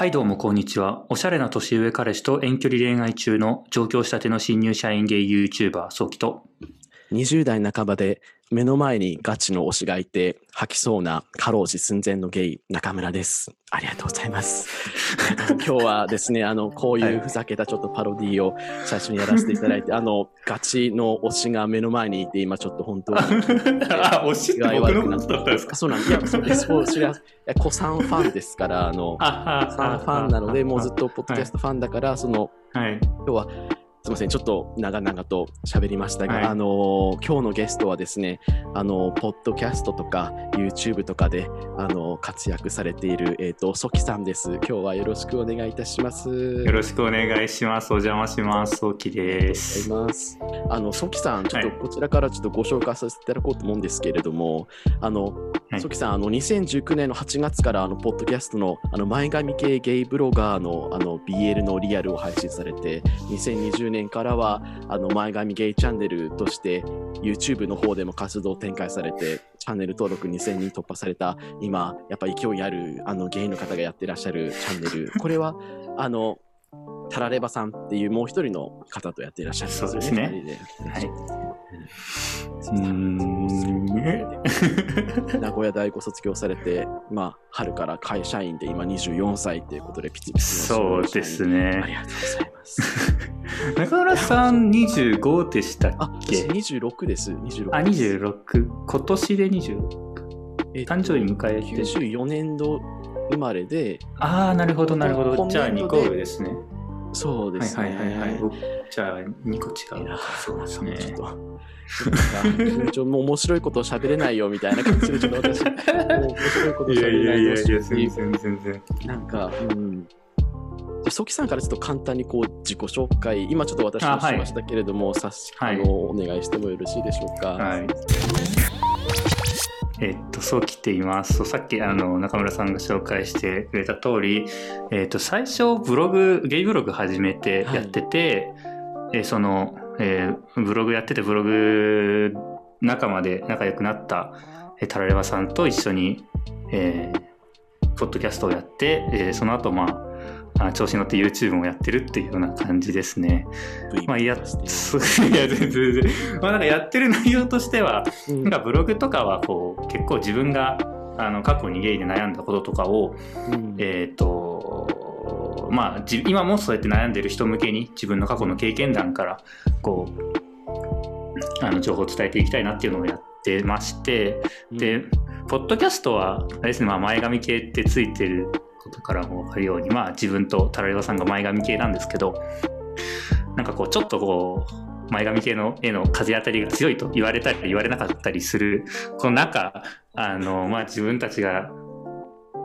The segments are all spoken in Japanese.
はいどうもこんにちは。おしゃれな年上彼氏と遠距離恋愛中の上京したての新入社員ゲイ YouTuber 早期と20代半ばで目の前にガチの推しがいて吐きそうな過労死寸前のゲイ中村です。ありがとうございます。今日はですね、あの、こういうふざけたちょっとパロディを最初にやらせていただいて、あの、ガチの推しが目の前にいて今ちょっと本当に。あ、推しって僕のことだったんですか？そうなんいや、そうです。そうそれはいや、子さんファンですから、あの、あ子さんファンなので、もうずっとポッドキャストファンだから、その、はい。今日はすみません、ちょっと長々と喋りましたが、はいあの今日のゲストはですね、あのポッドキャストとか YouTube とかであの活躍されているえっ、とソキさんです。今日はよろしくお願いいたします。よろしくお願いします。お邪魔します。ソキです。あのソキさん、ちょっとはいこちらからちょっとご紹介させていただこうと思うんですけれども、あの、はいソキさん、あの2019年の8月からあのポッドキャストのあの前髪系ゲイブロガーのあの BL のリアルを配信されて、2020年からはあの前髪ゲイチャンネルとして YouTube の方でも活動を展開されて、チャンネル登録2000人突破された今、やっぱ勢いあるあのゲイの方がやってらっしゃるチャンネル、これはあのタラレバさんっていうもう一人の方とやっていらっしゃるんですよね。そうですね。名古屋大学卒業されて、まあ、春から会社員で今24歳ということで、ピチピチのそうですあねり。がとうございます。中村さん25でしたっあ、け私26です。26あ、です。26。今年で26。えっと誕生日迎えて。94年度生まれで、ああ、なるほど、なるほど。今じゃあ2年度で個上ですね。そうですね。はいはいはいはい。僕じゃあ2個違。いうやそうですね。ちょっと。ちょもう面白いことを喋れないよみたいな感じで、ちょっと私、もう面白いこと喋れないやいやいや、いう全然全然。なんか、うん。ソキさんからちょっと簡単にこう自己紹介、今ちょっと私もしましたけれども、さしはいあのお願いしてもよろしいでしょうか？はい。えっと、そう来ています。さっきあの中村さんが紹介してくれた通り、えっと、最初ブログ、ゲイブログ始めてやってて、えーその、えーブログやっててブログ仲間で仲良くなった、えータラレバさんと一緒に、えーポッドキャストをやって、えーその後まあ、あ調子に乗って YouTube もやってるっていうような感じですね。まあ、やいや、全然。まあ、なんかやってる内容としては、うんなんかブログとかはこう結構自分があの過去にゲイで悩んだこととかを、うんえっ、とまあじ今もそうやって悩んでる人向けに自分の過去の経験談からこうあの情報を伝えていきたいなっていうのをやってまして、で、ポッドキャストはあれですね、まあ、前髪系ってついてることからも分かるようにまあ自分とタラレバさんが前髪系なんですけどなんかこうちょっとこう前髪系の絵の風当たりが強いと言われたり言われなかったりするこの中あの、まあ、自分たちが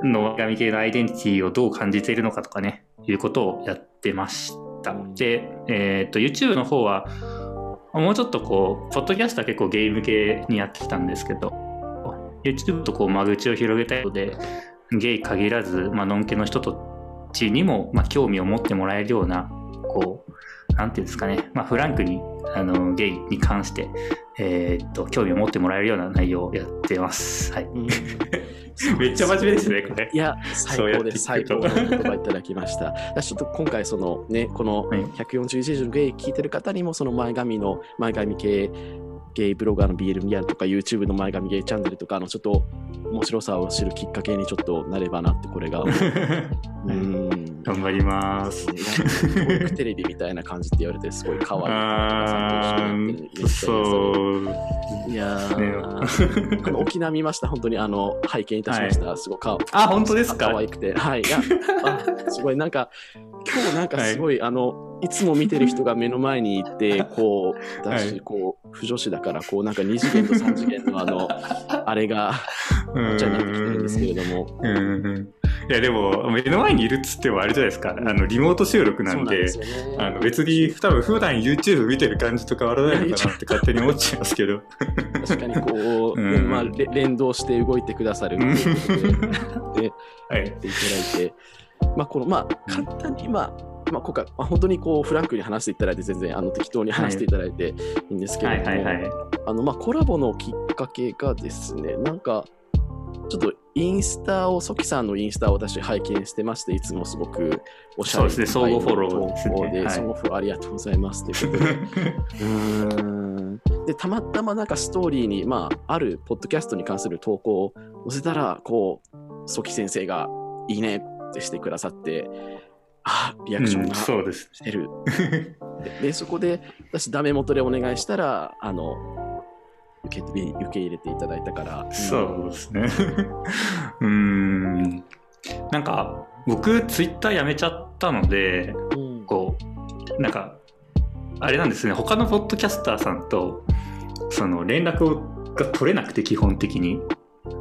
の前髪系のアイデンティティをどう感じているのかとかねいうことをやってました。で、えー、と YouTube の方はもうちょっとこうポッドキャストは結構ゲーム系にやってきたんですけど YouTube とこう間口を広げたいのでゲイ限らず、まあのんけの人たちにも、まあ、興味を持ってもらえるようなこうなんていうんですかね、まあ、フランクにあのゲイに関して、えーっと興味を持ってもらえるような内容をやってます。はい、うん めっちゃ真面目ですねこれ。いや、最高です。最高の言葉いただきました。ちょっと今回、そのね、このはい141のゲイ聞いてる方にも、その前髪の、前髪系ゲイブロガーの BL リアルとか、YouTube の前髪ゲイチャンネルとかのちょっと面白さを知るきっかけにちょっとなればなって、これが。うん。頑張ります。テレビみたいな感じって言われて、すごい可愛い。あーそう。いやー、この沖縄見ました、本当にあの拝見いたしました。すごいかあ本当ですか？可愛くて。はい。いや、あすごいなんか、今日なんかすごい、あの、いつも見てる人が目の前にいて、こう、だし、はいこう、不女子だから、こう、なんか2次元と3次元のあの、あれが、うんじゃなってきてるんですけれども。いやでも目の前にいるっつってもあれじゃないですかあのリモート収録なんなんでね。あの別に多分普段 YouTube 見てる感じと変わらないのかなって勝手に思っちゃいますけど。確かにこう、うんねまあ、れ連動して動いてくださるで、ではい。やっていただいて、まあ、この、まあ、簡単に、まあ、まあ、今回、まあ、本当にこうフランクに話していただいて、全然あの適当に話していただいていいんですけはれども。あのまあ、コラボのきっかけがですね、なんか、ちょっとインスタを、ソキさんのインスタを私拝見してまして、いつもすごくおしゃれそうですね相互フォローですね相互フォローありがとうございます。ということでうーんでたまたまなんかストーリーに、まあ、あるポッドキャストに関する投稿を載せたら、こう、ソキ先生がいいねってしてくださって、あリアクションうんがそうです。してる。で、そこで私、ダメ元でお願いしたら、あの、受け受け入れていただいたから。そうですね。うーん。なんか、僕、ツイッターやめちゃったので、うん。こう、なんか、あれなんですね、他のポッドキャスターさんと、その連絡をが取れなくて、基本的に。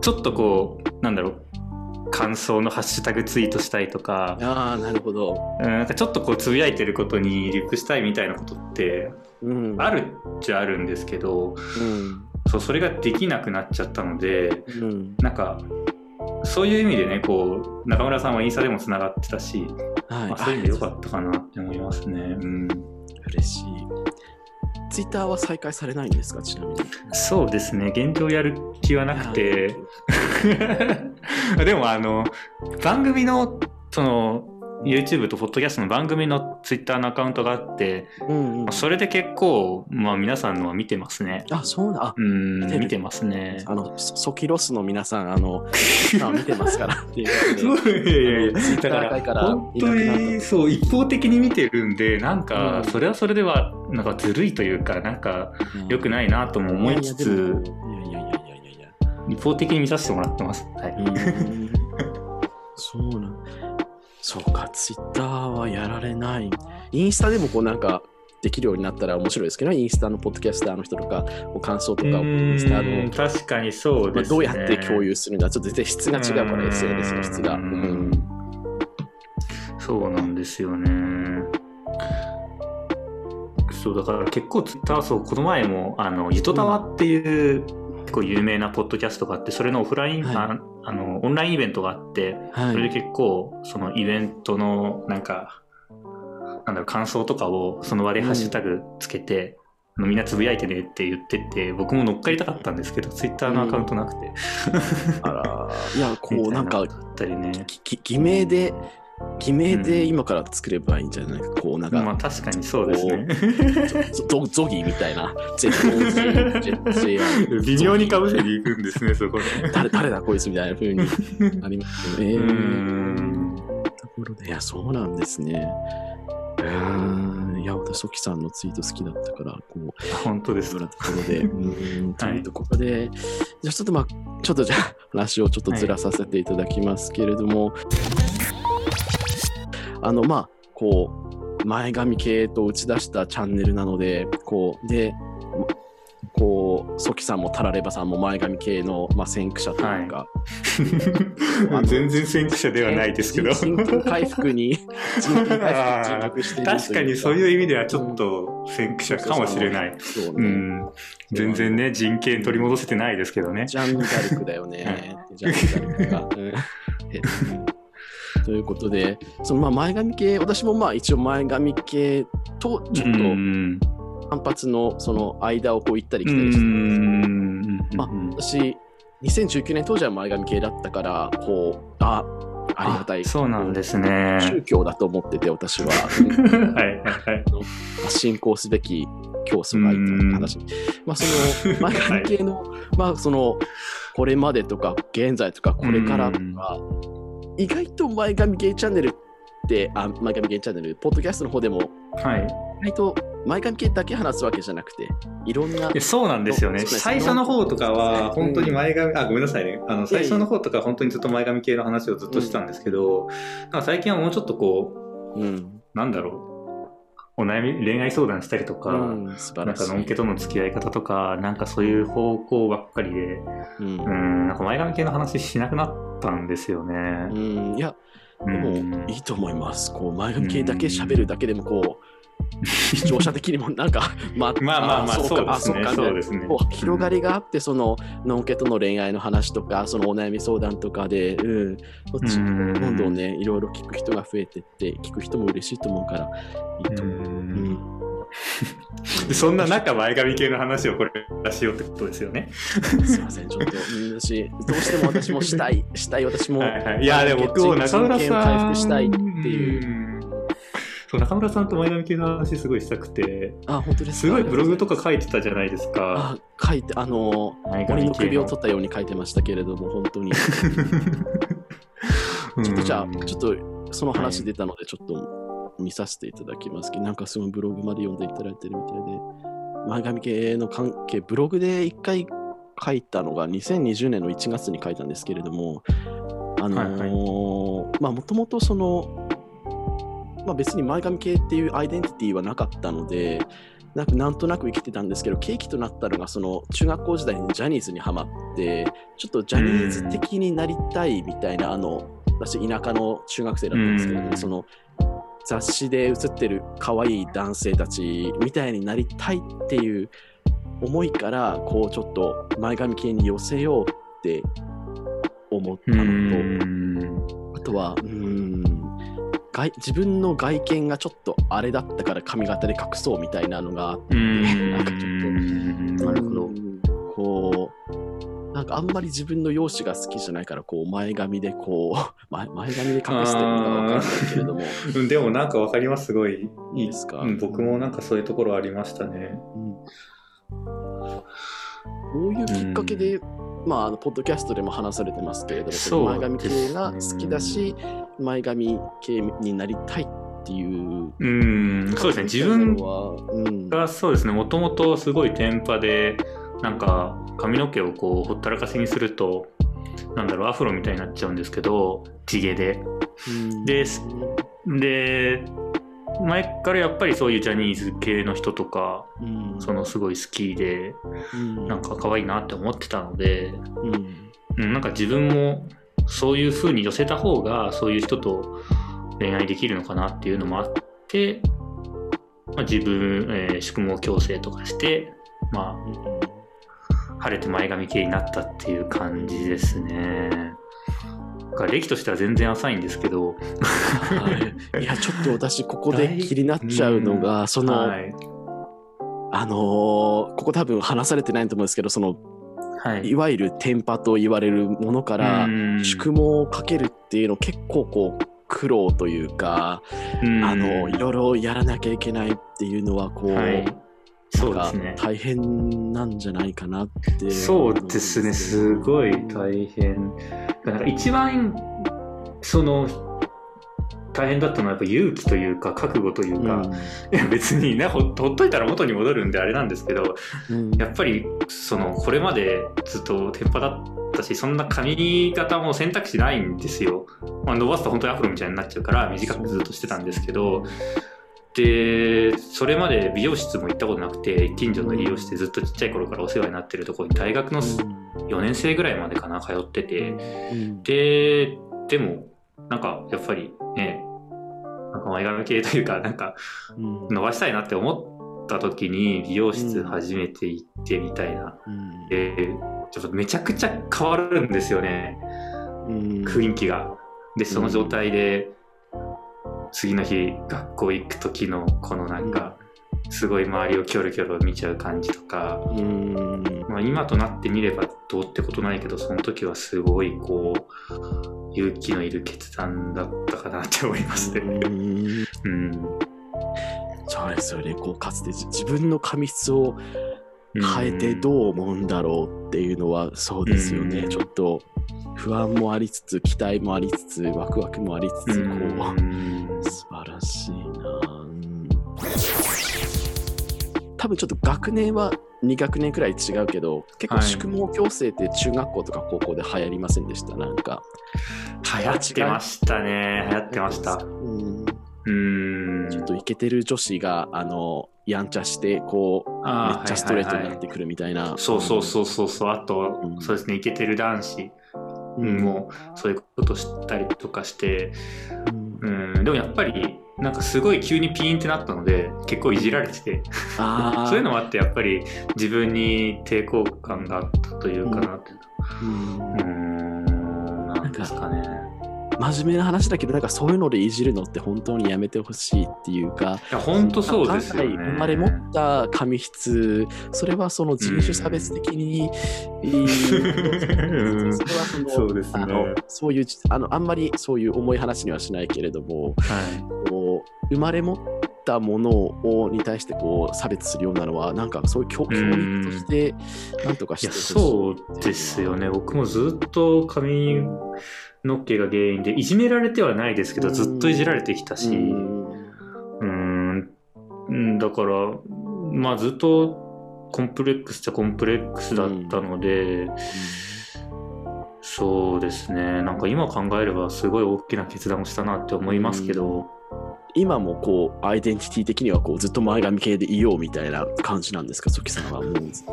ちょっとこう、なんだろう、感想のハッシュタグツイートしたいとか、ああ、なるほど。うんなんかちょっとこうつぶやいてることにリプしたいみたいなことってうん。あるっちゃあるんですけど、うん。そうそれができなくなっちゃったので、うん。なんかそういう意味でねこう中村さんはインスタでもつながってたし、はい。まあ、そういう意味でよかったかなって思いますね。うん、嬉しい。ツイッターは再開されないんですか、ちなみに。そうですね現状やる気はなくて でもあの番組のその YouTube と Podcast の番組の Twitter のアカウントがあって、うんうんまあ、それで結構、まあ、皆さんのは見てますね。あ、そうな。あうん見てる見てますね。あの、ソソキロスの皆さん、あの、あ見てますからっていうことで。いやいやいやツイッター界から本当にそう一方的に見てるんでなんか、うんそれはそれではなんかずるいというかなんか良くないなとも思いつつ。一方的に見させてもらってます。はい、そうなんそうか、ツイッターはやられない。インスタでもこうなんかできるようになったら面白いですけどね、インスタのポッドキャスターの人とか、感想とかをインスタうんの、確かにそうまあ、ですね。どうやって共有するんだちょっと質が違うから SNS の質が。そうなんですよね。そうだから結構ツイッターそうこの前もあのゆとたわっていう、結構有名なポッドキャストがあってそれのオフライン、はいああのオンラインイベントがあってはい。それで結構そのイベントのなんかなんだろう感想とかをその場でハッシュタグつけて、あのみんなつぶやいてねって言ってて僕も乗っかりたかったんですけどツイッターのアカウントなくて、あら、いや、こうなんか、偽名で、偽名で今から作ればいいんじゃないか、こうなんか、まあ確かにそうですね。ゾゾゾギーみたいな、微妙にかぶせに行くんですねそこで誰誰だこいつみたいな風に ありますよね。うーん。ところで、いや、そうなんですね。うーん、いや、私、ソキさんのツイート好きだったから、こう、本当ですところで、うーん、というところで、じゃあちょっとまあ、ちょっとじゃあ話をちょっとずらさせていただきますけれども、あの、まあ、こう、前髪系と打ち出したチャンネルなので、こう、で、こう、ソキさんもタラレバさんも前髪系の、まあ、先駆者というか、あの全然先駆者ではないですけど回復に、人権回復に尽力しているという確かにそういう意味ではちょっと先駆者かもしれない。そうね。うん、全然ね人権取り戻せてないですけどね。ジャンヌ・ダルクだよね。ジャンヌ・ダルクが。うんえということで、そのまあ前髪系、私もまあ一応前髪系とちょっうんと反発のその間をこう行ったりう来たりしてたんんですけど、まあ私、2019年当時は前髪系だったから、こう、あ、ありがたい。あそうなんですね。宗教だと思ってて、私は。はいはいはい。まあ信仰すべき教祖がいた話。まあその前髪系の、まあそのこれまでとか現在とかこれからとか、意外と前髪系チャンネルって、あ、前髪系チャンネル、ポッドキャストの方でもはい意外と前髪系だけ話すわけじゃなくて、いろんな。えそうなんですよね。最初の方とかはうん本当に前髪、あ、ごめんなさいね。あの、最初の方とか本当にずっと前髪系の話をずっとしてたんですけど、なんか最近はもうちょっとこうん。う、なんだろう、お悩み、恋愛相談したりとか、うん、なん。かのんけとの付き合い方とか、なんかそういう方向ばっかりで、うんうん、なんか前髪系の話しなくなったんですよね。うん、いや、うでもんいいと思います。こう前髪系だけ喋るだけでもこう、視聴者的にもなんか、まあ、まあまあまあ、そうですね。かそうですね。広がりがあって、その、のんけとの恋愛の話とか、そのお悩み相談とかで、うん、そっちうんどんどんね、いろいろ聞く人が増えてって、聞く人も嬉しいと思うから、いいと思う。うん でそんな中前髪系の話をこれからしようってことですよね。すいません、ちょっと、うん私、どうしても私もしたい、したい、私も、はいはい、いやでも僕も中村さん回復したいっていう。うんそう中村さんと前髪系の話すごいしたくてあ、本当ですか？すごいブログとか書いてたじゃないですか。あ、書いて、あの、前森の系首を取ったように書いてましたけれども、本当に。ちょっとじゃあ、ちょっとその話出たので、ちょっと見させていただきますけど、なんかそのブログまで読んでいただいてるみたいで、前髪系の関係、ブログで一回書いたのが2020年の1月に書いたんですけれども、あのーまあもともとその、まあ別に前髪系っていうアイデンティティはなかったので、なんかなんとなく生きてたんですけど、契機となったのが、その中学校時代にジャニーズにハマって、ちょっとジャニーズ的になりたいみたいな、あの、私、田舎の中学生だったんですけれどその雑誌で写ってる可愛い男性たちみたいになりたいっていう思いから、こう、ちょっと前髪系に寄せようって思ったうのと、ん。あとは、うーん外自分の外見がちょっとあれだったから髪型で隠そうみたいなのがあって、なんかちょっと、なるほど、こう、なんかあんまり自分の容姿が好きじゃないから、こう、前髪でこう、前 前髪で隠してるのかわからないけれども、うん。でもなんかわかりますすごい。いいですか？うん僕もなんかそういうところありましたね。うん。こういうきっかけで、まあ、あのポッドキャストでも話されてますけれども、前髪系が好きだし、前髪系になりたいっていう。うんそうですね自分がそうですねもともとすごいテンパでなんか髪の毛をこうほったらかしにするとなんだろうアフロみたいになっちゃうんですけど地毛で。うんですで前からやっぱりそういうジャニーズ系の人とかうん。そのすごい好きでうん。なんか可愛いなって思ってたので、うん。うん、なんか自分もそういう風に寄せた方がそういう人と恋愛できるのかなっていうのもあって、まあ、自分、えー宿毛矯正とかして、まあ、晴れて前髪系になったっていう感じですね。だから歴としては全然浅いんですけど、はい。いや、ちょっと私、ここで気になっちゃうのが、その、はい、あのーここ多分話されてないと思うんですけど、その、はい。いわゆるテンパと言われるものから、うん。宿毛をかけるっていうの結構こう苦労というか、うん。あのいろいろやらなきゃいけないっていうのはこう、はい、そうですね。大変なんじゃないかなってそうですね、すごい大変。なんか一番、その、大変だったのはやっぱ勇気というか覚悟というか、いや別にねほほっといたら元に戻るんであれなんですけどうん。やっぱりそのこれまでずっとテンパだったしそんな髪型も選択肢ないんですよ、まあ、伸ばすと本当にアフロみたいになっちゃうから短くずっとしてたんですけどでそれまで美容室も行ったことなくて近所の美容室でずっとちっちゃい頃からお世話になってるところに大学の4年生ぐらいまでかな通ってて。うん。ででもなんかやっぱりねなんか前髪系というかなんかうん。伸ばしたいなって思った時に美容室初めて行ってみたいな、うん。でちょっとめちゃくちゃ変わるんですよね。うん。雰囲気が。でその状態で次の日学校行く時のこのなんかすごい周りをキョロキョロ見ちゃう感じとか、うん。まあ、今となってみればどうってことないけどその時はすごいこう勇気のいる決断だったかなって思いますね。うん。うん。そうですよね。こうかつて自自分の髪質を変えてどう思うんだろうっていうのはそうですよね、うん。ちょっと不安もありつつ期待もありつつワクワクもありつつこう、うん素晴らしいな、うん多分ちょっと学年は2学年くらい違うけど結構はい。宿毛矯正って中学校とか高校で流行りませんでした？なんか。流行ってましたね。流行ってました。うん。うん。ちょっとイケてる女子があのやんちゃしてこうめあっちゃストレートにはいはいはいなってくるみたいな、そうそうそうそうそう。あと、うん。そうですね。イケてる男子うん。もそういうことしたりとかしてうんうんでもやっぱりなんかすごい急にピーンってなったので結構いじられてて。そういうのもあってやっぱり自分に抵抗感があったというかなって。うん。うーんなんですかね真面目な話だけど、なんかそういうのでいじるのって本当にやめてほしいっていうか、いや本当そうですよね。生まれ持った髪質、それはその人種差別的に、い いそれはそのそうですねあのそういうあの、あんまりそういう重い話にはしないけれども、はい。こう生まれ持ったものをに対してこう差別するようなのは、なんかそういう教教育として、なんとかしてほしいそうですよね。僕もずっと髪の毛が原因で、いじめられてはないですけど、ずっといじられてきたし、うんだから、まあずっとコンプレックスっちゃコンプレックスだったので、そうですね。なんか今考えればすごい大きな決断をしたなって思いますけど、今もこうアイデンティティ的にはこうずっと前髪系でいようみたいな感じなんですか、ソキさんはもう。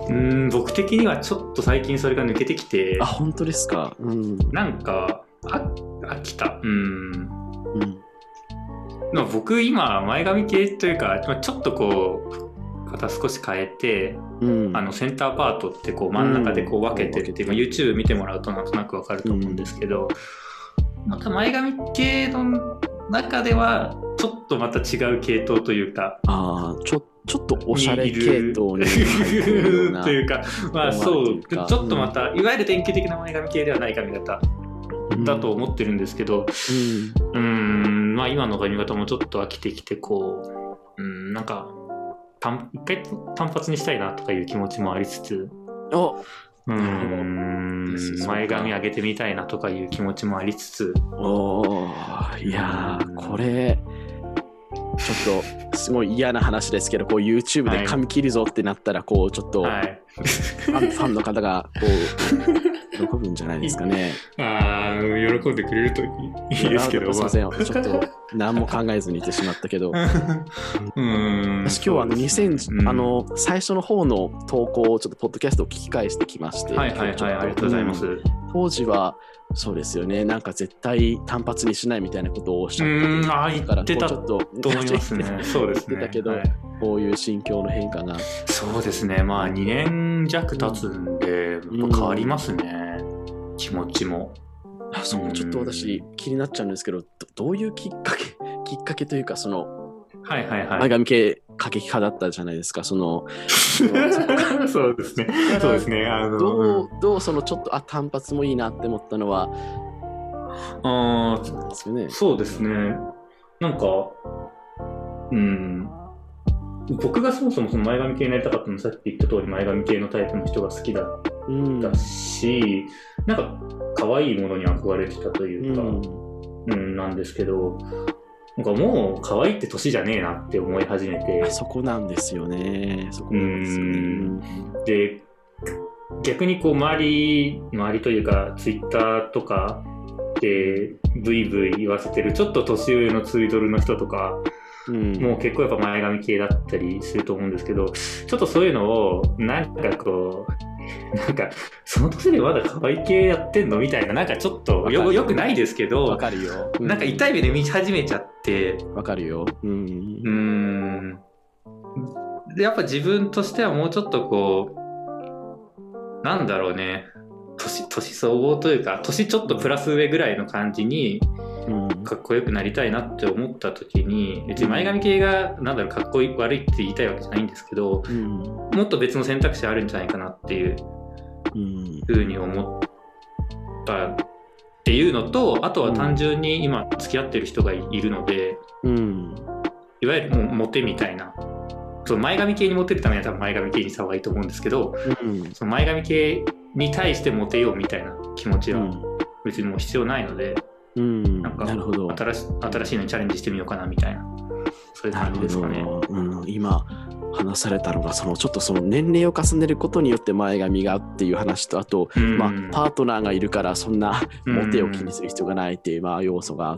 うん、僕的にはちょっと最近それが抜けてきてあ、、本当ですか。うん。なんか、あ飽きた。うん。うん。まあ、僕今前髪系というかまあちょっとこう肩少し変えてうん、あのセンターパートってこう真ん中でこう分けてって、うんまあ YouTube 見てもらうとなんとなく分かると思うんですけど、また前髪系の中ではちょっとまた違う系統というかああ、ちょちょっとおしゃれ系統に というかまあそうちょっとまた、いわゆる典型的な前髪系ではない髪型だと思ってるんですけど、うーん、まあ今の髪型もちょっと飽きてきて、こう、うん、なんか、単一回単発にしたいなとかいう気持ちもありつつ、うん。おうん、前髪上げてみたいなとかいう気持ちもありつつ、おーいやー、これ、ちょっとすごい嫌な話ですけど、こう YouTube で髪切るぞってなったら、こうちょっと、はい。ファンファンの方がこう 喜ぶんじゃないですかね。ああ、喜んでくれるといいですけど、あすいません、ちょっと何も考えずに言ってしまったけど。うーん。私今日はあの2000、うんあの最初の方の投稿をちょっとポッドキャストを聞き返してきまして、はいはいはい、ありがとうございます。んう当時はそうですよね、なんか絶対単発にしないみたいなことをおっしゃってーん、ああ、言だからってたこうちょっとと思いますね。そうですね。言ってたけどはいこういう心境の変化が。そうですね、まあ2年弱経つんで、やっぱ変わりますね、気持ちも。あそこちょっと私気になっちゃうんですけど、どどういうきっかけ、きっかけというか、そのはいはいはい。前髪系過激派だったじゃないですか、その そうですね。そうですね。あの、どう、どうそのちょっと、あ、単発もいいなって思ったのは、あーなんですよね。そうですね。なんか、うん。僕がそもそもその前髪系になりたかったのはさっき言った通り前髪系のタイプの人が好きだっうん。たし、なんか可愛いものに憧れてたというか、うんうん、なんですけど、なんかもう可愛いって年じゃねえなって思い始めてあ、そこなんですよね。そこなんですよね。で、逆にこう周り、周りというか、ツイッターとかでブイブイ言わせてるちょっと年上のツイドルの人とか、うん。もう結構やっぱ前髪系だったりすると思うんですけど、ちょっとそういうのを、なんかこう、なんか、その年でまだ可愛い系やってんの？みたいな、なんかちょっとよよくないですけわど、かるよ。うなんか痛い目で見始めちゃって、わかるよ。うん。うーん。で、やっぱ自分としてはもうちょっとこう、なんだろうね、年、年相応というか、年ちょっとプラス上ぐらいの感じに、うん。かっこよくなりたいなって思った時に、別に前髪系が、なんだろう、かっこいい悪いって言いたいわけじゃないんですけど、うん。もっと別の選択肢あるんじゃないかなっていううん。ふうに思ったっていうのと、あとは単純に今付き合ってる人がいるので、うん。いわゆるもうモテみたいな。その前髪系にモテるためには多分前髪系にした方がいいと思うんですけど、うん。その前髪系に対してモテようみたいな気持ちはうん。別にもう必要ないので、うん。なんかなるほど。新し新しいのにチャレンジしてみようかなみたいな、そういう感じですかね。ど、うん、今話されたのがそのちょっとその年齢を重ねることによって前髪がっていう話とあと、うんまあ、パートナーがいるからそんなうんモテを気にする必要がないっていう、まあ、要素が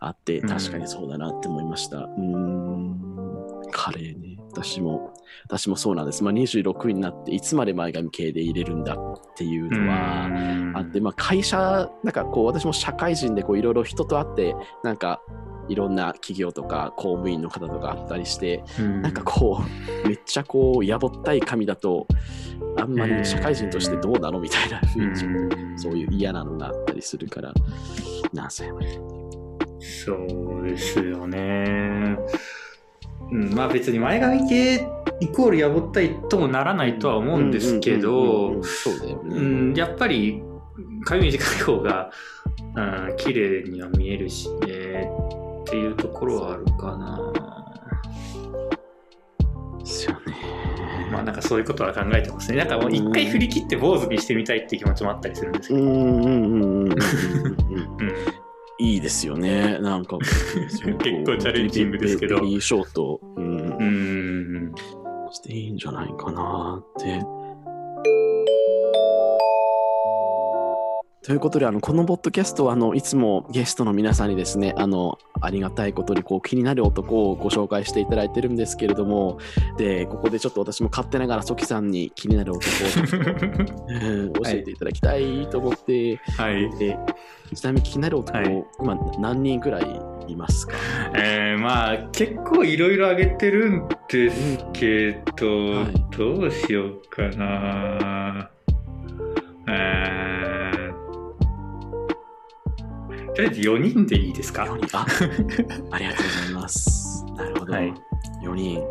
あってうん確かにそうだなって思いました。うーんカレーね私も私もそうなんです、まあ、26になっていつまで前髪系で入れるんだっていうのは、うん。あって、まあ、会社、なんかこう、私も社会人でこういろいろ人と会って、なんかいろんな企業とか公務員の方とかあったりして、うん。なんかこう、めっちゃこう、やぼったい紙だと、あんまり社会人としてどうなの？みたいな風に、うん。そういう嫌なのがあったりするから、なんせ、そうですよね。うん、まあ別に前髪系イコールやぼったいともならないとは思うんですけどやっぱり髪短い方が、うん、綺麗には見えるしねっていうところはあるかな。ですよね。まあなんかそういうことは考えてますね。なんかもう一回振り切って坊主にしてみたいっていう気持ちもあったりするんですけど。うんうんうんうんうんうんうん。うんいいですよね。なんか、結構チャレンジングですけどベリーショート、うん、うん。していいんじゃないかなって。ということで、あのこのポッドキャストはあのいつもゲストの皆さんにですね、あのありがたいことにこう気になる男をご紹介していただいてるんですけれども、でここでちょっと私も勝手ながらソキさんに気になる男を、うん教えていただきたいと思って、はい。でちなみに気になる男、はい。今何人くらいいますか？えー、まあ結構いろいろあげてるんですけど、はい。どうしようかな。えー、とりあえず4人でいいですか？4人。あありがとうございます。なるほど。はい。4人。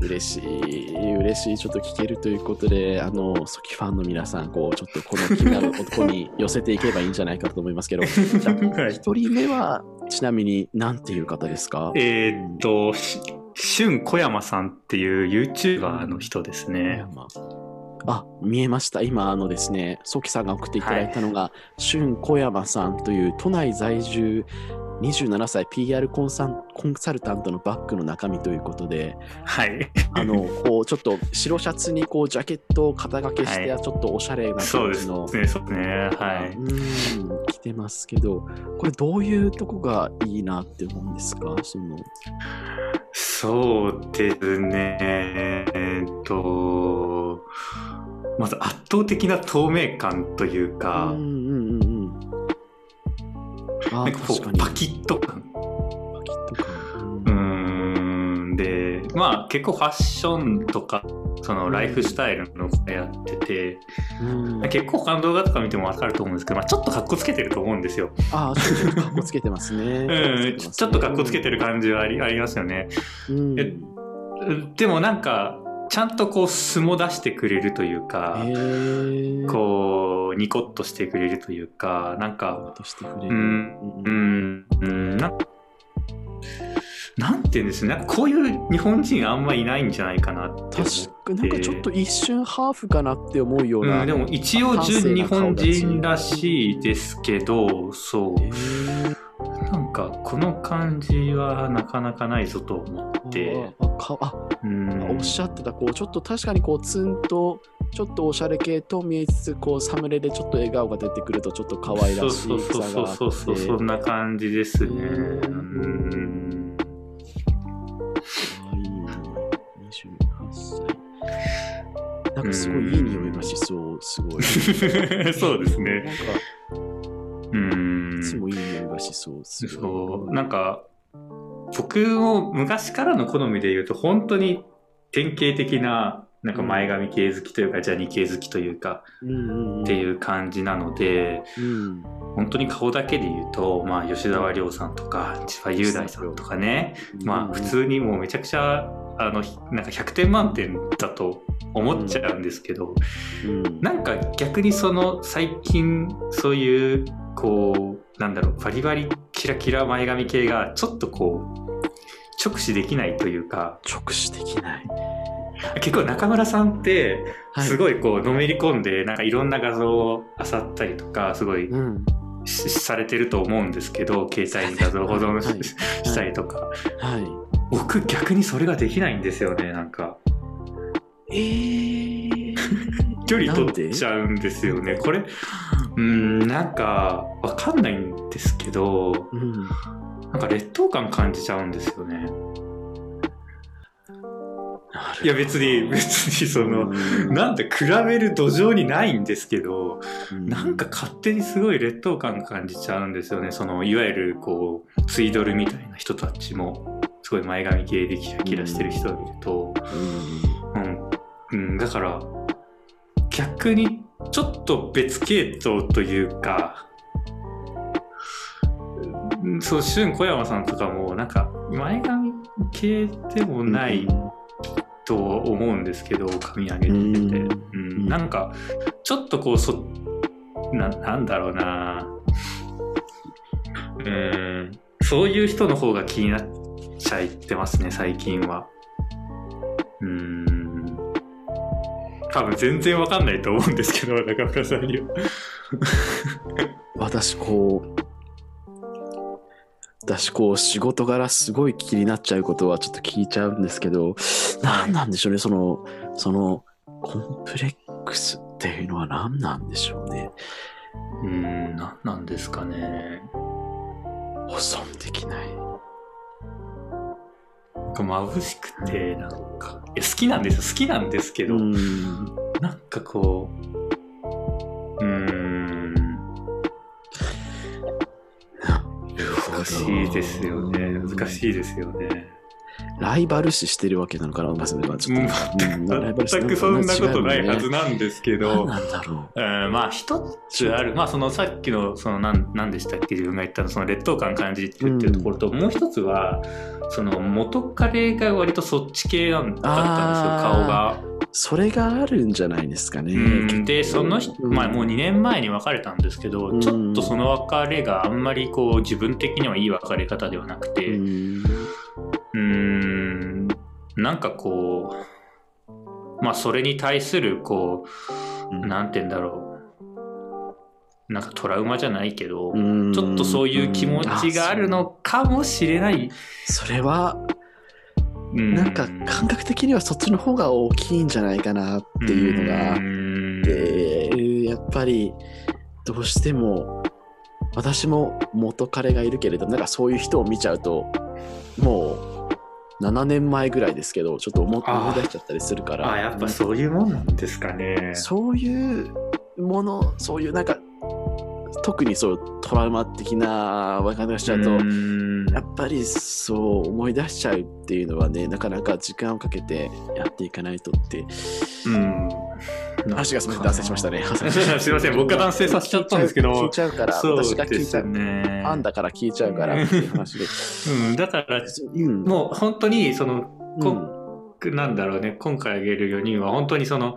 嬉しい、嬉しい、ちょっと聞けるということで、あの、ソキファンの皆さん、こう、ちょっとこの気になる男に寄せていけばいいんじゃないかと思いますけど、じゃあ、はい。1人目は、ちなみに何ていう方ですか？えーっと、し俊小山さんっていう YouTuber の人ですね。あ、見えました。今、あのですね、ソキさんが送っていただいたのが、俊小山さんという都内在住27歳 PR コンサンコンサルタントのバッグの中身ということで、はい。あの、こう、ちょっと白シャツにこう、ジャケットを肩掛けして、はちょっとおしゃれなそうです感じの。ね。そうですね。はい。うーん、着てますけど、これどういうとこがいいなって思うんですか？その、そうですね。えーっと、まず圧倒的な透明感といううか、うん。なんかこ。うパキッと感。パキッとか。うん。で、まあ結構ファッションとか、そのライフスタイルのことやってて、うん結構他の動画とか見てもわかると思うんですけど、まあちょっと格好つけてると思うんですよ。ああ、ちょっとかっこつけてますね。うん。ちょっと格好つけてる感じはありありますよね。うん。えでもなんか、ちゃんとこう素も出してくれるというか、こうニコッとしてくれるというかなんか。うんうんななんていうんですね。なんかこういう日本人あんまいないんじゃないかなって確かなんかちょっと一瞬ハーフかなって思うような。うん、でも一応純日本人らしいですけどそうなんかこの感じはなかなかないぞと思って。あかあうん。おっしゃってたこうちょっと確かにこうツンとちょっとおしゃれ系と見えつつこうサムネでちょっと笑顔が出てくるとちょっっと可愛らしそういそうそう草があって。そうそうそんな感じですね。うん。可愛い28歳。なんかすごいいい匂いがしそう。すごい。そうですね。なんかうん。いつもいい匂いがしそうすそう。なんか僕も昔からの好みで言うと本当に典型的ななんか前髪系好きというか、ジャニー系好きというかっていう感じなのでうん。本当に顔だけで言うと、まあ、吉沢亮さんとか千葉雄大さんとかね、まあ普通にもうめちゃくちゃあのなんか100点満点だと思っちゃうんですけど、うん。なんか逆にその最近そういうこうなんだろうバリバリキラキラ前髪系がちょっとこう直視できないというか。直視できない。結構中村さんってはい。すごいこうのめり込んでなんかいろんな画像を漁ったりとかすごいうん。しされてると思うんですけど携帯に画像保存し,、たりとか。はい。僕逆にそれができないんですよねなんか。えー、距離取っちゃうんですよね。これうんなんかわかんないんですけどうんなんか劣等感感じちゃうんですよね。いや別に別にその、なんて比べる土壌にないんですけど、なんか勝手にすごい劣等感感じちゃうんですよね。そのいわゆるこうツイドルみたいな人たちもすごい前髪系でキラキラしてる人を見ると、うん。うん、だから逆にちょっと別系統というかうんそう俊小山さんとかもなんか前髪系でもないと思うんですけど髪上げてて、うん。なんかちょっとこうそななんだろうな。うん。そういう人の方が気になっちゃいってますね最近は。うん多分全然わかんないと思うんですけど 中村さんには。私こう私こう仕事柄すごい気になっちゃうことはちょっと聞いちゃうんですけど何なんでしょうねそのそのコンプレックスっていうのは何なんでしょうね。うん何なんですかね。保存できない眩しくてなんか。いや好きなんですよ。好きなんですけど、うん。なんかこううーん。難しいですよね。難しいですよねライバル視してるわけなのかな、まあ、それはちょっと、うん。全くそんなことないはずなんですけど、何なんだろう。んまあ一つある。まあそのさっきのその何何でしたっけ自分が言ったのその劣等感感じるっていうところと、もう一つはその元彼が割とそっち系なんだったんですよ顔が。う。それがあるんじゃないですかね。うん。でその人、うん。まあもう2年前に別れたんですけど、うん。ちょっとその別れがあんまりこう自分的にはいい別れ方ではなくてなんかこうまあそれに対するこうなんて言うんだろう。なんかトラウマじゃないけど、うん。ちょっとそういう気持ちがあるのかもしれない。それはうん。なんか感覚的にはそっちの方が大きいんじゃないかなっていうのがあっんてやっぱりどうしても私も元彼がいるけれどなんかそういう人を見ちゃうともう7年前ぐらいですけどちょっと思い出しちゃったりするからあやっぱそういうもんなんですかね。そういうものそういうなんか特にそうトラウマ的な分かりがしちゃうと、うんやっぱりそう思い出しちゃうっていうのはねなかなか時間をかけてやっていかないとって。うん。話がすみません脱線しましたね。すいません、僕が男性させちゃったんですけど、聞いちゃうからそう私が聞いちゃうね。ファンだから聞いちゃうからっていう話で。うん、だから、うん。もう本当に、その、こうん。なんだろうね、今回あげる4人は本当にその、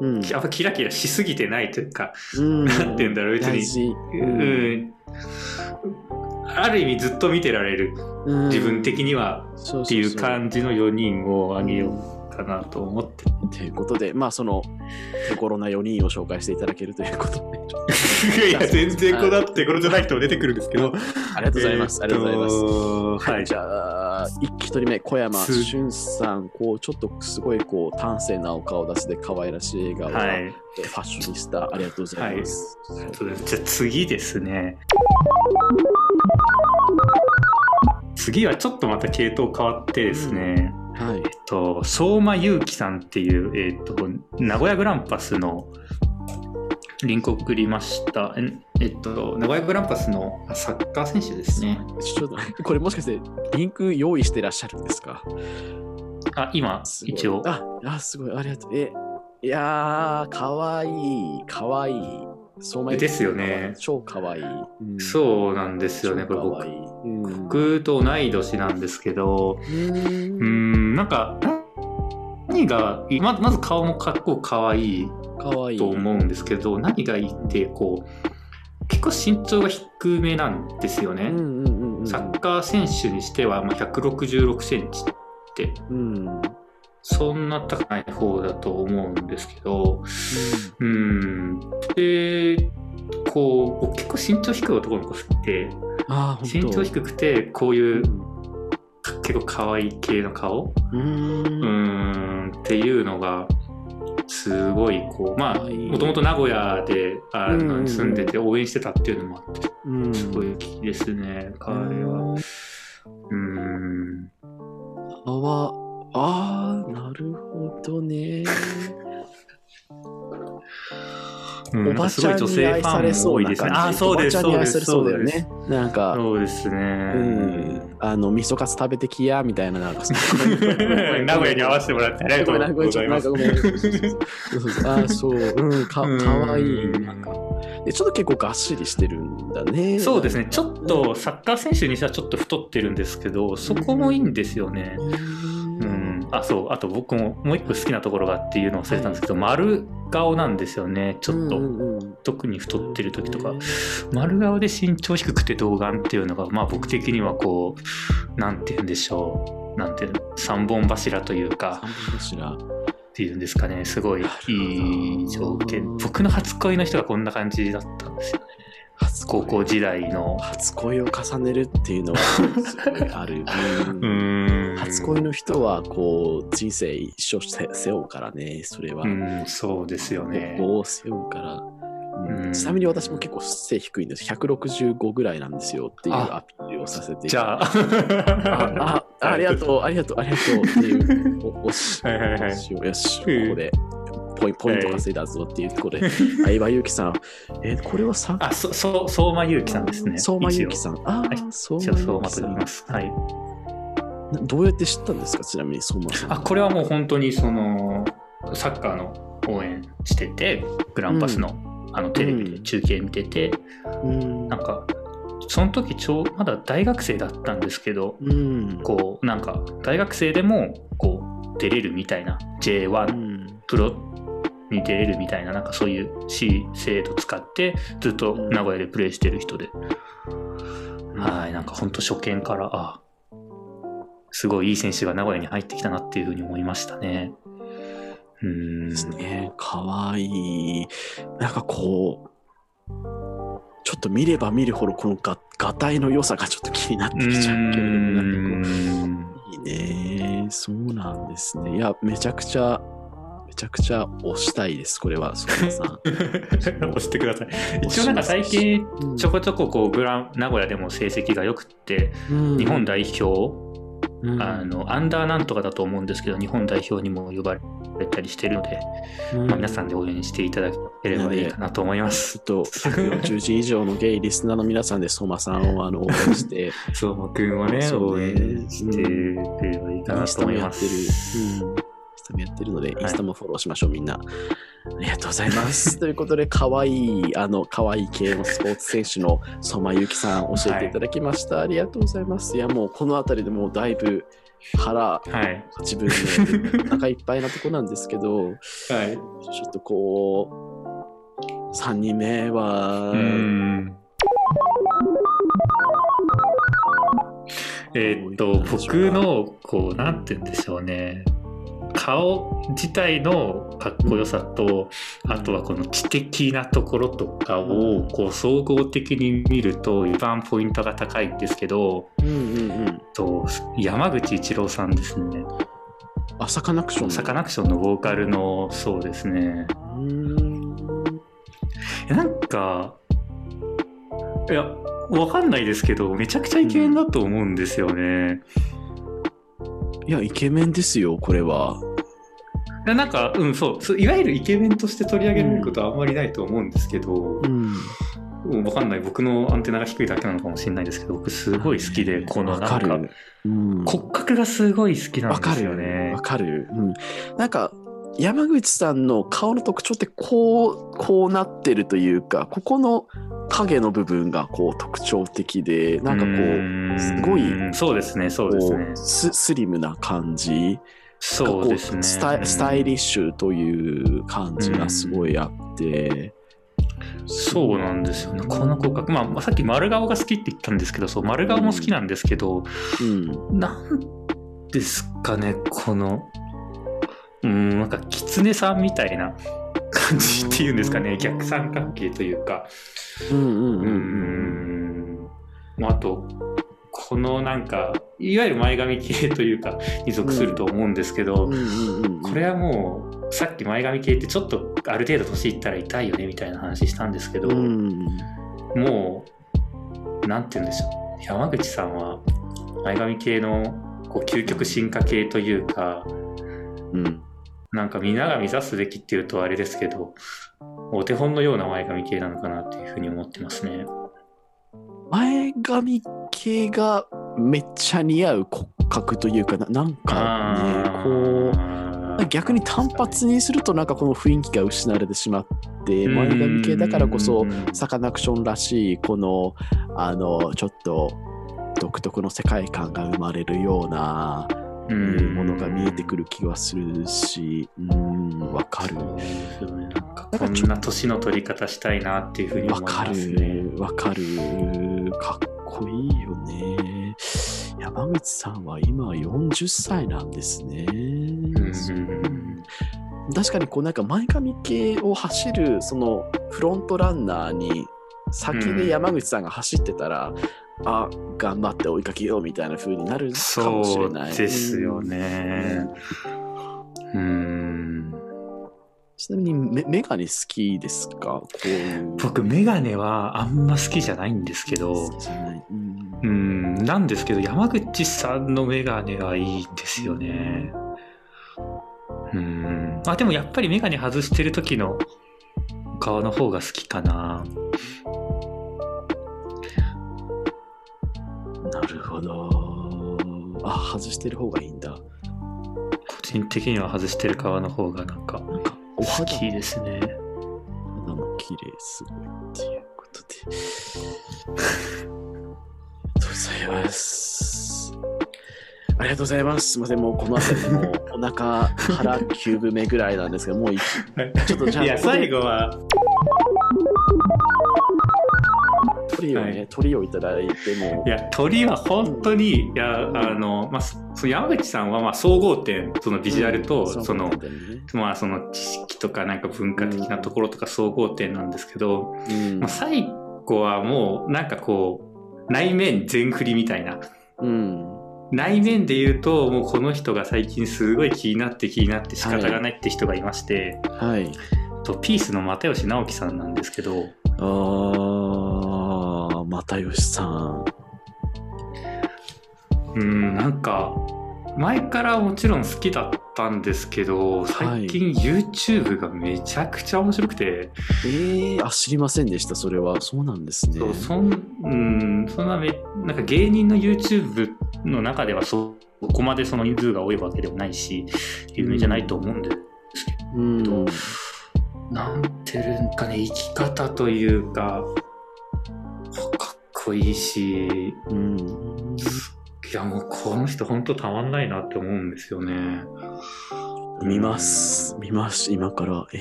うん。キラキラしすぎてないというか、うん。なんて言うんだろう。別に。う、ん、ある意味ずっと見てられる、うん自分的にはっていう感じの4人をあげようかなと思って。ということでまあその手頃な4人を紹介していただけるということでいや、全然こだってこれじゃない人も出てくるんですけど。ありがとうございます、ありがとうございます。はい、じゃあ、一人目、小山す俊さん、こう、ちょっとすごい、こう、端正なお顔出しで可愛らしい笑顔が、はい。えファッショニスタ、ありがとうございます。そうですじゃあ次ですね。次はちょっとまた系統変わってですね、はい。えっと、相馬勇樹さんっていう、えっと、名古屋グランパスのリンクを送りました。ええっと、名古屋グランパスのあサッカー選手ですね。ちょっと、これもしかして、リンク用意してらっしゃるんですか？あ、今、一応。あ、あ、すごい、ありがとう。え、いやー、かわいい、かわいい。相馬ですよね超かわいい。うんそうなんですよね、これ僕。うん僕と同い年なんですけど、うーうーん、なんか、何がいいままず顔もかっこかわいいかわいい。と思うんですけど、何がいいって、こう、結構身長が低めなんですよね。うんうんうんうん。サッカー選手にしては、まあ、166センチって、うん。そんな高い方だと思うんですけど、うーん、で、こう、僕結構身長低い男の子好きで、身長低くて、こういうう結構可愛い系の顔。ん。うん。っていうのがすごいこうまあもともと名古屋であの住んでて応援してたっていうのもあってうん。すごい好きですね彼は。うー。んああ、なるほどね。おばちゃんに愛されそうな感じ。あ、そうです。おばちゃんに愛されそうだよね。なんか、そうですね。うん。あの、味噌カツ食べてきや、みたいな、なんか、名古屋に合わせてもらってありがとうございます。ごめん、ごめん。あ、そう、うん、かかわいい。なんか。でちょっと結構がっしりしてるんだね。そうですね。ちょっと、サッカー選手にさ、ちょっと太ってるんですけど、そこもいいんですよね。うんあそう。あと僕ももう一個好きなところがっていうのを忘れたんですけど、はい、丸顔なんですよね。ちょっと、うんうん、特に太ってる時とか。丸顔で身長低くて童顔っていうのがまあ僕的にはこうなんて言うんでしょう。なんていうの？三本柱というか。三本柱。っていうんですかね。すごいいい条件。僕の初恋の人がこんな感じだったんですよね高校時代の初恋を重ねるっていうのは すごいあるうん。初恋の人はこう人生一生背負うからねそれは。うんそうですよね。こう背負うから。うん、ちなみに私も結構背低いんです。165ぐらいなんですよっていうアピールをさせてじゃあ。ああ、ありがとう、ありがとう、ありがとうっていうおおし、はいはいはい、よし、ここでポイポイント稼いだぞっていうところで、相葉祐希さん、えー、これはさあ、そ、そ、相馬祐希さんですね。相馬祐希さん。あ、はい、相馬祐希さん。はい。どうやって知ったんですか、ちなみに相馬さん。あ、これはもう本当にその、サッカーの応援してて、グランパスの、うん、あのテレビで中継見てて、うん、なんか、その時ちょまだ大学生だったんですけど、うん、こうなんか大学生でもこう出れるみたいな J1 プロに出れるみたいな、なんかそういう C 制度使ってずっと名古屋でプレーしてる人で、はい、なんか本当初見から、あすごいいい選手が名古屋に入ってきたなっていうふうに思いましたね。うんですね。かわいい。なんかこう、ちょっと見れば見るほどこのが、がたいの良さがちょっと気になってきちゃうけれども、なんかこう、いいね。そうなんですね。いや、めちゃくちゃちゃくちゃ押したいです、これは、そさん。押してください。一応なんか最近、ちょこちょここうグラン、名古屋でも成績が良くって、うん、日本代表、うん、あの、アンダーなんとかだと思うんですけど、日本代表にも呼ばれたりしてるので、うん、まあ、皆さんで応援していただければいいかなと思います。ちょっと、140字以上のゲイリスナーの皆さんで、相馬さんをあの応援して、相馬くんはね、応援してくれればいいかなと思います。やってるので、インスタもフォローしましょう、みんな。ありがとうございます。ということで、かわいい、あの、かわいい系のスポーツ選手の相馬ゆきさん、教えていただきました、はい、ありがとうございます。いや、もうこの辺りでもうだいぶ腹、はい、自分でお腹いっぱいなとこなんですけど、はい、ちょっとこう、3人目は、えー、っと、僕の、こう、なんて言うんでしょうね。顔自体のかっこよさと、あとはこの知的なところとかをこう総合的に見ると一番ポイントが高いんですけど、うんうんうん、と山口一郎さんですね。あサカナクションサカナクションのボーカルのそうですね。うんなんかいやわかんないですけどめちゃくちゃイケメンだと思うんですよね。いやイケメンですよこれは。なんか、うん、そう。いわゆるイケメンとして取り上げられることはあんまりないと思うんですけど、うん、分かんない。僕のアンテナが低いだけなのかもしれないですけど僕すごい好きで、このなんか、うん、骨格がすごい好きなんですよね。わかる。うん、なんか山口さんの顔の特徴ってこうこうなってるというかここの影の部分がこう特徴的でなんかこうすごいそうですねそうですね。スリムな感じそうですね。スタスタイリッシュという感じがすごいあって、そうなんですよね。この骨格、まあ、さっき丸顔が好きって言ったんですけど、そう、丸顔も好きなんですけど、うん、なんですかね、この、うん、なんか、狐さんみたいな感じっていうんですかね、逆三角形というか、うんうんうん、うん。うん、あと、このなんかいわゆる前髪系というかに属すると思うんですけど、これはもうさっき前髪系ってちょっとある程度年いったら痛いよねみたいな話したんですけど、うん、もう何て言うんでしょう。山口さんは前髪系のこう究極進化系というか、うん、なんか皆が目指すべきっていうとあれですけどお手本のような前髪系なのかなっていうふうに思ってますね。前髪系がめっちゃ似合う骨格というかななんかねこう逆に単発にするとなんかこの雰囲気が失われてしまって前髪系だからこそサカナクションらしいこのあのちょっと独特の世界観が生まれるようなうものが見えてくる気がするしうん。わかるなん。かこん。な年の取り方したいなっていうふうに思いますね。るわかるかっこいいよね山口さん。は今40歳なん。ですね、確かにこうなん。か前髪系を走るそのフロントランナーに先で山口さん。が走ってたら、あ頑張って追いかけようみたいな風になるかもしそうれないですよね。うん。ちなみにメメガネ好きですか？こう僕、メガネはあんま好きじゃないんですけどうんうん、なんですけど、山口さんのメガネはいいんですよね。うん。あ、でもやっぱりメガネ外してる時の顔の方が好きかな。なるほどあ外してる方がいいんだ個人的には外してる顔の方がなんかなんかおきですね。肌も綺麗すごいっていうことで。ありがとうございます。ありがとうございます。すみません、もうこの辺りもうお腹腹 9分目ぐらいなんですけど、もういちょっとじゃあいや、最後は、鳥をね、はい。鳥をいただいても。い、や、鳥は本当に、いや、あの、まあ、そ山口さんは、まあ、総合点、そのビジュアルと、うんその、ね。まあ、その知識とか、なんか文化的なところとか総合点なんですけど、うん。まあ、最後はもう、なんかこう、内面全振りみたいな。うん。内面で言うと、もうこの人が最近すごい気になって気になって仕方がないって人がいまして、はい。とピースの又吉直樹さんなんですけど、あー、又吉さん。うん、なんか、前からもちろん好きだったんですけど、最近 YouTube がめちゃくちゃ面白くて、えー、あ、知りませんでした、それは。そうなんですね。そうそんうん、そんなめ、なんか芸人の YouTube の中ではそこまでその人数が多いわけでもないし、有名じゃないと思うんですけうん。ど、なんていうんかね、生き方というか、こいいし、うん。いやもうこの人本当たまんないなって思うんですよね。見ます。見ます。今から。え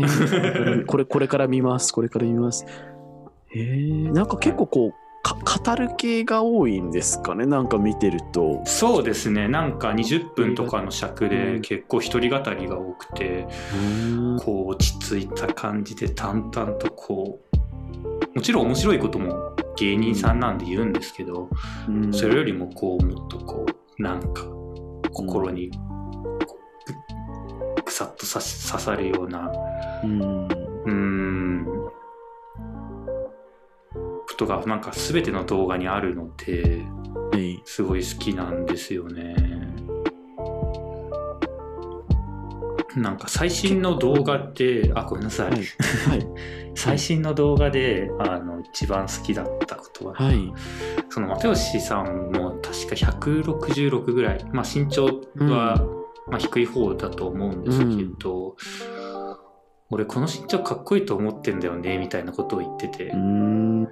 ー、これ、これから見ます。これから見ます。えー、なんか結構こう、か語る系が多いんですかね？なんか見てると。そうですね、なんか20分とかの尺うでん結構一人語りが多くて、うんこう落ち着いた感じで淡々とこう、もちろん面白いことも芸人さんなんで言うんですけど、うんそれよりもこう、もっとこう、なんか心にこうぐぐさっと刺さるような、うん。ことがなんか全ての動画にあるので、はい。すごい好きなんですよね。なんか最新の動画って、あ、ごめんなさい。はい。はい。最新の動画で、あの、一番好きだったことは、はい。その又吉さんも確か166ぐらい、まあ身長は、まあ低い方だと思うんですけど、俺この身長かっこいいと思ってんだよね、みたいなことを言ってて、うん。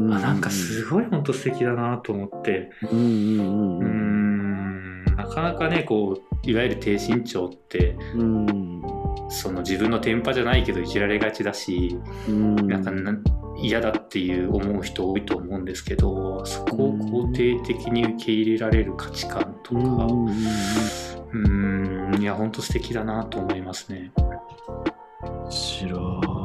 あなんかすごい本当素敵だなと思って、うんうんう。んなかなかねこういわゆる低身長ってうん。その自分のテンパじゃないけどいじられがちだし、うん。なんかな嫌だっていう思う人多いと思うんですけどそこを肯定的に受け入れられる価値観とかうんいや本当素敵だなと思いますね。白い。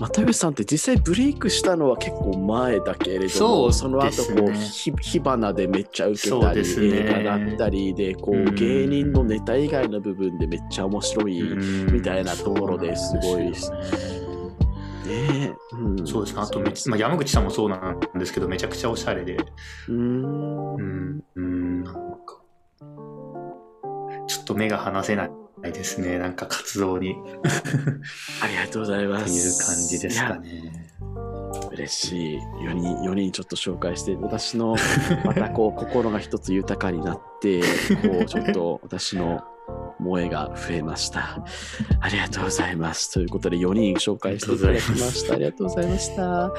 又吉さんって実際ブレイクしたのは結構前だけれども、そうの後こうひ火花でめっちゃ受けそたり、ね映画だったりでこううん芸人のネタ以外の部分でめっちゃ面白い、ねみたいなところですごいえ、うん、そうです。ねあとめ、まあ、山口さんもそうなんですけどめちゃくちゃおしゃれで。うーん。うん。うん。なんか。ちょっと目が離せないいですね。なんか活動に。ありがとうございまっていうす。感じですかね。嬉しい。4人、4人ちょっと紹介して、私のまたこう心が一つ豊かになって、こうちょっと私の萌えが増えました。ありがとうございます。ということで4人紹介していただきました。ありがとうございました。